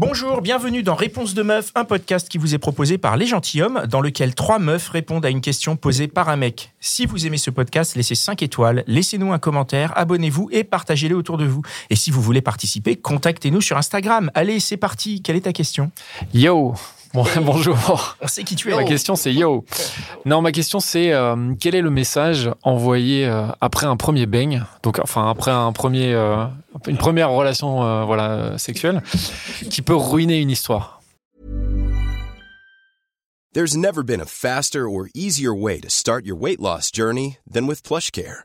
Bonjour, bienvenue dans Réponse de meuf, un podcast qui vous est proposé par Les Gentilhommes, dans lequel trois meufs répondent à une question posée par un mec. Si vous aimez ce podcast, laissez 5 étoiles, laissez-nous un commentaire, abonnez-vous et partagez-le autour de vous. Et si vous voulez participer, contactez-nous sur Instagram. Allez, c'est parti. Quelle est ta question? Yo Bon, bonjour. On sait qui tu es. Ma question c'est yo. Non, ma question c'est euh, quel est le message envoyé euh, après un premier bang, donc enfin après un premier, euh, une première relation euh, voilà sexuelle, qui peut ruiner une histoire? There's never been a faster or easier way to start your weight loss journey than with PlushCare.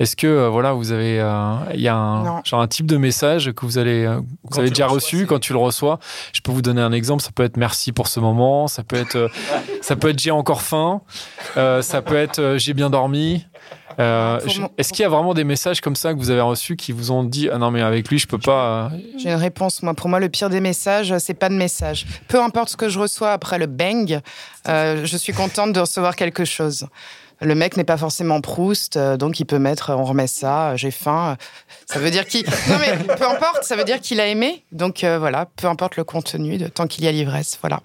Est-ce que euh, voilà vous avez euh, il y a un genre un type de message que vous allez euh, vous avez déjà reçois, reçu quand tu le reçois? Je peux vous donner un exemple. Ça peut être merci pour ce moment. Ça peut être euh, ça peut être j'ai encore faim. Euh, ça peut être euh, j'ai bien dormi. Euh, je- mon- Est-ce qu'il y a vraiment des messages comme ça que vous avez reçus qui vous ont dit ah non mais avec lui je peux pas. J'ai une réponse. Moi, pour moi, le pire des messages, c'est pas de message. Peu importe ce que je reçois après le bang, euh, je suis contente de recevoir quelque chose. Le mec n'est pas forcément Proust, euh, donc il peut mettre on remet ça, euh, j'ai faim. Ça veut dire qu'il. Non, mais peu importe, ça veut dire qu'il a aimé. Donc euh, voilà, peu importe le contenu, de, tant qu'il y a l'ivresse. Voilà.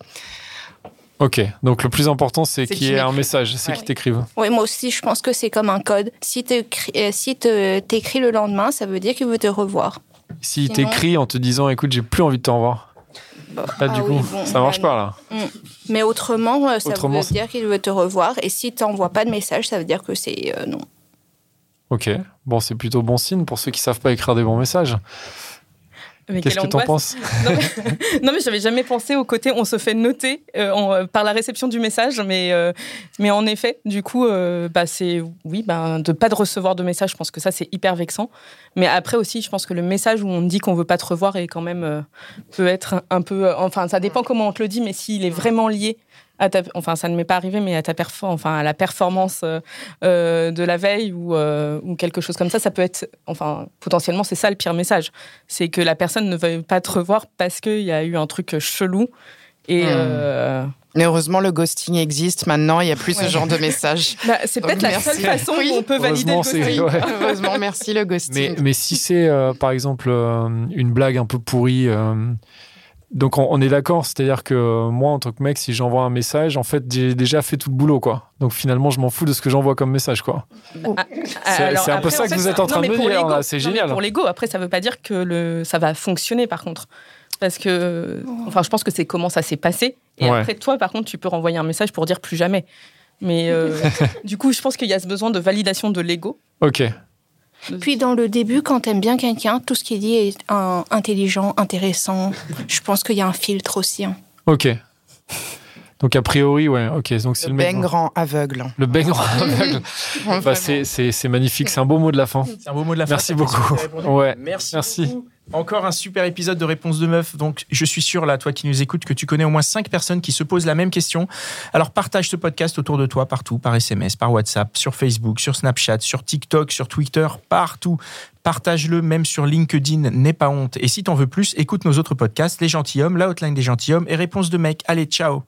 Ok, donc le plus important c'est qu'il y ait un message, c'est Ouais. qu'il t'écrive. Oui, moi aussi, je pense que c'est comme un code. Si tu si te- t'écris le lendemain, ça veut dire qu'il veut te revoir. S'il Sinon- t'écrit en te disant écoute j'ai plus envie de t'en voir. Là Ah du oui, coup bon, ça marche bah, pas là. Mais autrement, euh, ça Autrement, veut c'est- dire qu'il veut te revoir. Et si tu n'envoies pas de message, ça veut dire que c'est euh, non. Ok, bon c'est plutôt bon signe pour ceux qui savent pas écrire des bons messages. Mais Qu'est-ce que t'en penses non mais, j'avais jamais pensé au côté on se fait noter euh, euh, par la réception du message, mais, euh, mais en effet, du coup, euh, bah, c'est oui, bah, de pas de recevoir de message, je pense que ça c'est hyper vexant. Mais après aussi, je pense que le message où on dit qu'on veut pas te revoir est quand même peut être un, un peu, enfin ça dépend comment on te le dit, mais s'il est vraiment lié à ta, enfin ça ne m'est pas arrivé, mais à ta perfor- enfin à la performance euh, euh, de la veille ou, euh, ou quelque chose comme ça, ça peut être, enfin potentiellement c'est ça le pire message c'est que la personne ne veuille pas te revoir parce qu'il y a eu un truc chelou. Et Hmm. euh, Mais heureusement, le ghosting existe maintenant, il n'y a plus ce genre de message. bah, c'est peut-être la merci. seule façon Oui. où on peut valider le ghosting. ouais. Heureusement, merci le ghosting. Mais, mais si c'est euh, par exemple euh, une blague un peu pourrie, euh, donc on, on est d'accord, c'est-à-dire que euh, moi en tant que mec, si j'envoie un message, en fait j'ai déjà fait tout le boulot quoi. Donc finalement je m'en fous de ce que j'envoie comme message quoi. C'est- Alors, c'est un peu après, ça que fait, vous êtes en train non, de me dire, là, c'est génial. Pour l'ego, après, ça veut pas dire que le, ça va fonctionner par contre. Parce que, enfin, je pense que c'est comment ça s'est passé. Et Ouais. après, toi, par contre, tu peux renvoyer un message pour dire plus jamais. Mais euh, du coup, je pense qu'il y a ce besoin de validation de l'ego. Ok. Puis dans le début, quand t'aimes bien quelqu'un, tout ce qu'il dit est un- intelligent, intéressant. Je pense qu'il y a un filtre aussi. hein. Ok. Donc a priori ouais. Ok. Donc si le le mec bang rend aveugle. le bang aveugle, bah, c'est c'est c'est magnifique, c'est un beau mot de la fin. C'est un beau mot de la fin. Merci beaucoup. Ouais. Merci. Merci. beaucoup. Encore un super épisode de Réponse de Meuf. Donc, je suis sûr, là, toi qui nous écoutes, que tu connais au moins cinq personnes qui se posent la même question. Alors, partage ce podcast autour de toi, partout, par SMS, par WhatsApp, sur Facebook, sur Snapchat, sur TikTok, sur Twitter, partout. Partage-le, même sur LinkedIn, n'aie pas honte. Et si t'en veux plus, écoute nos autres podcasts, Les Gentilhommes, La Hotline des Gentilhommes et Réponse de Mec. Allez, ciao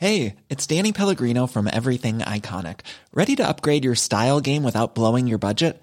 Hey, it's Danny Pellegrino from Everything Iconic. Ready to upgrade your style game without blowing your budget?